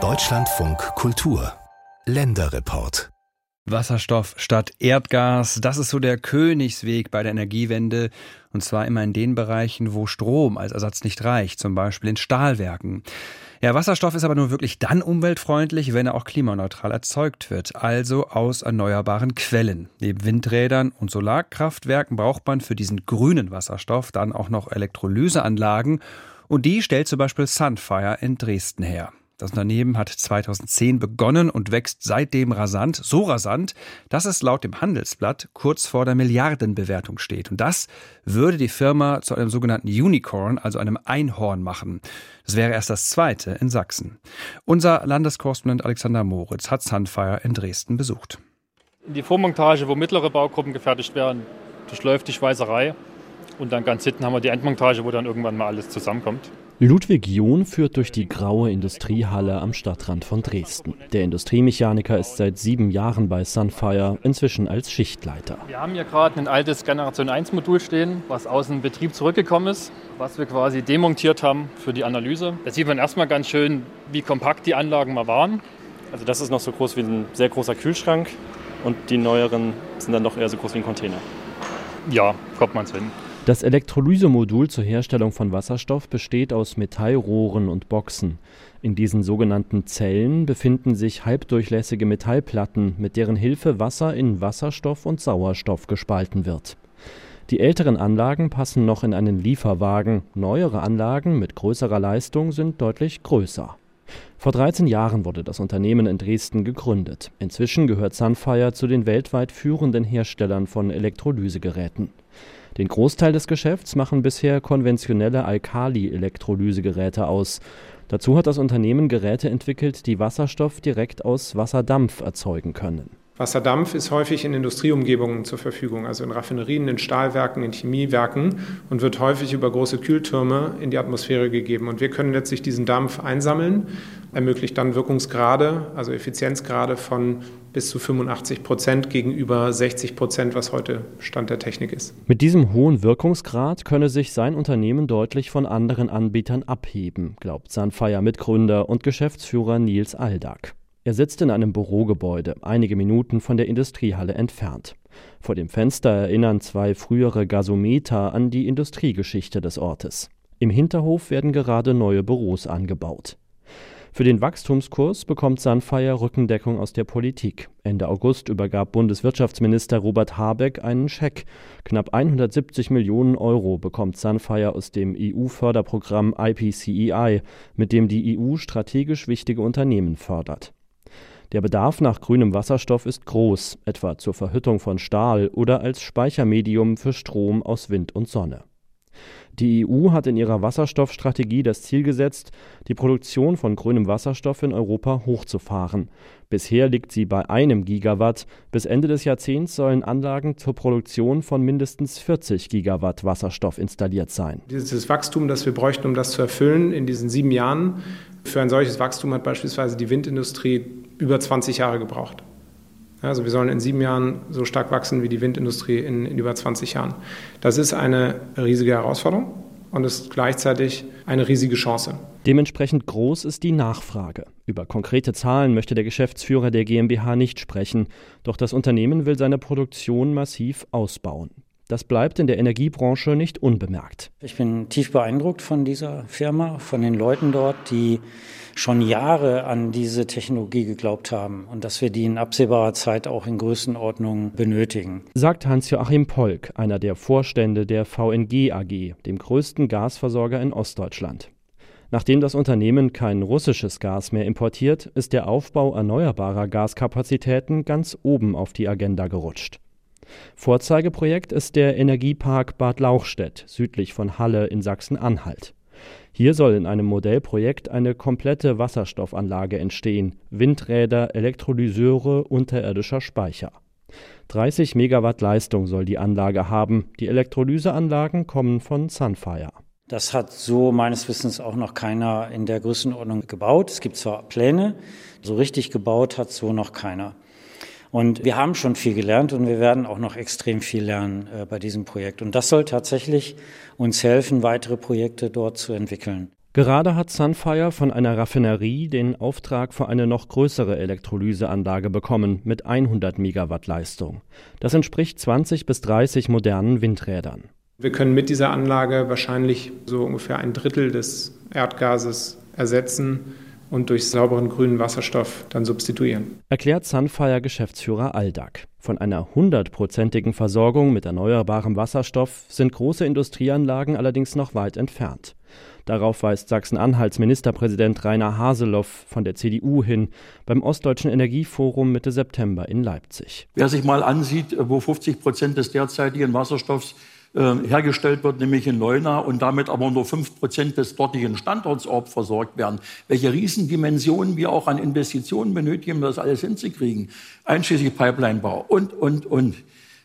Deutschlandfunk Kultur Länderreport Wasserstoff statt Erdgas, das ist so der Königsweg bei der Energiewende. Und zwar immer in den Bereichen, wo Strom als Ersatz nicht reicht, zum Beispiel in Stahlwerken. Ja, Wasserstoff ist aber nur wirklich dann umweltfreundlich, wenn er auch klimaneutral erzeugt wird, also aus erneuerbaren Quellen. Neben Windrädern und Solarkraftwerken braucht man für diesen grünen Wasserstoff dann auch noch Elektrolyseanlagen und die stellt zum Beispiel Sunfire in Dresden her. Das Unternehmen hat 2010 begonnen und wächst seitdem rasant, so rasant, dass es laut dem Handelsblatt kurz vor der Milliardenbewertung steht. Und das würde die Firma zu einem sogenannten Unicorn, also einem Einhorn machen. Das wäre erst das zweite in Sachsen. Unser Landeskorrespondent Alexander Moritz hat Sunfire in Dresden besucht. Die Vormontage, wo mittlere Baugruppen gefertigt werden, durchläuft die Schweißerei. Und dann ganz hinten haben wir die Endmontage, wo dann irgendwann mal alles zusammenkommt. Ludwig John führt durch die graue Industriehalle am Stadtrand von Dresden. Der Industriemechaniker ist seit sieben Jahren bei Sunfire, inzwischen als Schichtleiter. Wir haben hier gerade ein altes Generation 1 Modul stehen, was aus dem Betrieb zurückgekommen ist, was wir quasi demontiert haben für die Analyse. Da sieht man erstmal ganz schön, wie kompakt die Anlagen mal waren. Also das ist noch so groß wie ein sehr großer Kühlschrank und die neueren sind dann doch eher so groß wie ein Container. Ja, kommt man hin. Das Elektrolysemodul zur Herstellung von Wasserstoff besteht aus Metallrohren und Boxen. In diesen sogenannten Zellen befinden sich halbdurchlässige Metallplatten, mit deren Hilfe Wasser in Wasserstoff und Sauerstoff gespalten wird. Die älteren Anlagen passen noch in einen Lieferwagen, neuere Anlagen mit größerer Leistung sind deutlich größer. Vor 13 Jahren wurde das Unternehmen in Dresden gegründet. Inzwischen gehört Sunfire zu den weltweit führenden Herstellern von Elektrolysegeräten. Den Großteil des Geschäfts machen bisher konventionelle Alkali-Elektrolysegeräte aus. Dazu hat das Unternehmen Geräte entwickelt, die Wasserstoff direkt aus Wasserdampf erzeugen können. Wasserdampf ist häufig in Industrieumgebungen zur Verfügung, also in Raffinerien, in Stahlwerken, in Chemiewerken und wird häufig über große Kühltürme in die Atmosphäre gegeben. Und wir können letztlich diesen Dampf einsammeln, ermöglicht dann Wirkungsgrade, also Effizienzgrade von bis zu 85 Prozent gegenüber 60 Prozent, was heute Stand der Technik ist. Mit diesem hohen Wirkungsgrad könne sich sein Unternehmen deutlich von anderen Anbietern abheben, glaubt Sunfire-Mitgründer und Geschäftsführer Nils Aldag. Er sitzt in einem Bürogebäude, einige Minuten von der Industriehalle entfernt. Vor dem Fenster erinnern zwei frühere Gasometer an die Industriegeschichte des Ortes. Im Hinterhof werden gerade neue Büros angebaut. Für den Wachstumskurs bekommt Sunfire Rückendeckung aus der Politik. Ende August übergab Bundeswirtschaftsminister Robert Habeck einen Scheck. Knapp 170 Millionen Euro bekommt Sunfire aus dem EU-Förderprogramm IPCEI, mit dem die EU strategisch wichtige Unternehmen fördert. Der Bedarf nach grünem Wasserstoff ist groß, etwa zur Verhüttung von Stahl oder als Speichermedium für Strom aus Wind und Sonne. Die EU hat in ihrer Wasserstoffstrategie das Ziel gesetzt, die Produktion von grünem Wasserstoff in Europa hochzufahren. Bisher liegt sie bei einem Gigawatt. Bis Ende des Jahrzehnts sollen Anlagen zur Produktion von mindestens 40 Gigawatt Wasserstoff installiert sein. Dieses Wachstum, das wir bräuchten, um das zu erfüllen in diesen sieben Jahren, für ein solches Wachstum hat beispielsweise die Windindustrie über 20 Jahre gebraucht. Also wir sollen in sieben Jahren so stark wachsen wie die Windindustrie in, in über 20 Jahren. Das ist eine riesige Herausforderung und ist gleichzeitig eine riesige Chance. Dementsprechend groß ist die Nachfrage. Über konkrete Zahlen möchte der Geschäftsführer der GmbH nicht sprechen, doch das Unternehmen will seine Produktion massiv ausbauen. Das bleibt in der Energiebranche nicht unbemerkt. Ich bin tief beeindruckt von dieser Firma, von den Leuten dort, die schon Jahre an diese Technologie geglaubt haben und dass wir die in absehbarer Zeit auch in Größenordnung benötigen. Sagt Hans-Joachim Polk, einer der Vorstände der VNG AG, dem größten Gasversorger in Ostdeutschland. Nachdem das Unternehmen kein russisches Gas mehr importiert, ist der Aufbau erneuerbarer Gaskapazitäten ganz oben auf die Agenda gerutscht. Vorzeigeprojekt ist der Energiepark Bad Lauchstädt südlich von Halle in Sachsen-Anhalt. Hier soll in einem Modellprojekt eine komplette Wasserstoffanlage entstehen, Windräder, Elektrolyseure, unterirdischer Speicher. 30 Megawatt Leistung soll die Anlage haben. Die Elektrolyseanlagen kommen von Sunfire. Das hat so meines Wissens auch noch keiner in der Größenordnung gebaut. Es gibt zwar Pläne, so richtig gebaut hat so noch keiner. Und wir haben schon viel gelernt und wir werden auch noch extrem viel lernen äh, bei diesem Projekt. Und das soll tatsächlich uns helfen, weitere Projekte dort zu entwickeln. Gerade hat Sunfire von einer Raffinerie den Auftrag für eine noch größere Elektrolyseanlage bekommen mit 100 Megawatt Leistung. Das entspricht 20 bis 30 modernen Windrädern. Wir können mit dieser Anlage wahrscheinlich so ungefähr ein Drittel des Erdgases ersetzen und durch sauberen grünen Wasserstoff dann substituieren. Erklärt Sunfire-Geschäftsführer Aldag. Von einer hundertprozentigen Versorgung mit erneuerbarem Wasserstoff sind große Industrieanlagen allerdings noch weit entfernt. Darauf weist Sachsen-Anhalts Ministerpräsident Rainer Haseloff von der CDU hin beim Ostdeutschen Energieforum Mitte September in Leipzig. Wer sich mal ansieht, wo 50 Prozent des derzeitigen Wasserstoffs äh, hergestellt wird, nämlich in Leuna und damit aber nur fünf Prozent des dortigen Standortsorts versorgt werden. Welche Riesendimensionen wir auch an Investitionen benötigen, um das alles hinzukriegen, einschließlich Pipelinebau und, und, und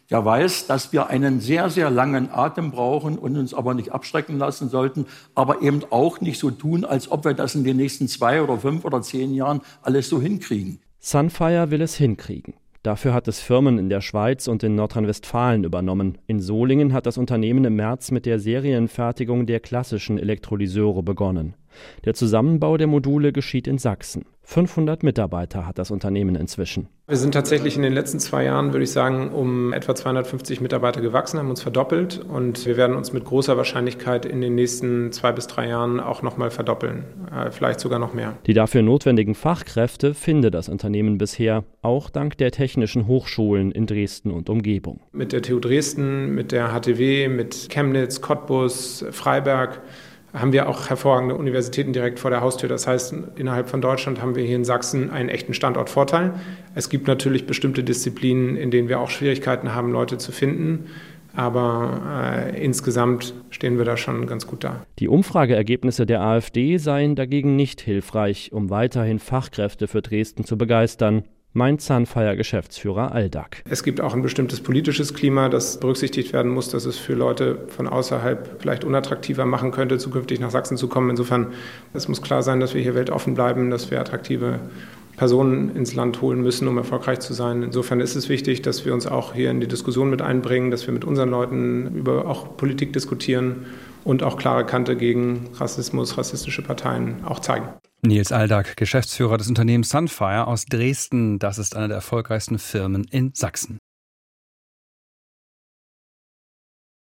der weiß, dass wir einen sehr, sehr langen Atem brauchen und uns aber nicht abschrecken lassen sollten, aber eben auch nicht so tun, als ob wir das in den nächsten zwei oder fünf oder zehn Jahren alles so hinkriegen. Sunfire will es hinkriegen. Dafür hat es Firmen in der Schweiz und in Nordrhein-Westfalen übernommen. In Solingen hat das Unternehmen im März mit der Serienfertigung der klassischen Elektrolyseure begonnen. Der Zusammenbau der Module geschieht in Sachsen. 500 Mitarbeiter hat das Unternehmen inzwischen. Wir sind tatsächlich in den letzten zwei Jahren, würde ich sagen, um etwa 250 Mitarbeiter gewachsen, haben uns verdoppelt und wir werden uns mit großer Wahrscheinlichkeit in den nächsten zwei bis drei Jahren auch nochmal verdoppeln, äh, vielleicht sogar noch mehr. Die dafür notwendigen Fachkräfte finde das Unternehmen bisher, auch dank der technischen Hochschulen in Dresden und Umgebung. Mit der TU Dresden, mit der HTW, mit Chemnitz, Cottbus, Freiberg haben wir auch hervorragende Universitäten direkt vor der Haustür. Das heißt, innerhalb von Deutschland haben wir hier in Sachsen einen echten Standortvorteil. Es gibt natürlich bestimmte Disziplinen, in denen wir auch Schwierigkeiten haben, Leute zu finden. Aber äh, insgesamt stehen wir da schon ganz gut da. Die Umfrageergebnisse der AfD seien dagegen nicht hilfreich, um weiterhin Fachkräfte für Dresden zu begeistern meint Zahnfeier-Geschäftsführer Aldag. Es gibt auch ein bestimmtes politisches Klima, das berücksichtigt werden muss, dass es für Leute von außerhalb vielleicht unattraktiver machen könnte, zukünftig nach Sachsen zu kommen. Insofern, es muss klar sein, dass wir hier weltoffen bleiben, dass wir attraktive Personen ins Land holen müssen, um erfolgreich zu sein. Insofern ist es wichtig, dass wir uns auch hier in die Diskussion mit einbringen, dass wir mit unseren Leuten über auch Politik diskutieren und auch klare Kante gegen Rassismus, rassistische Parteien auch zeigen. Nils Aldag, Geschäftsführer des Unternehmens Sunfire aus Dresden. Das ist eine der erfolgreichsten Firmen in Sachsen.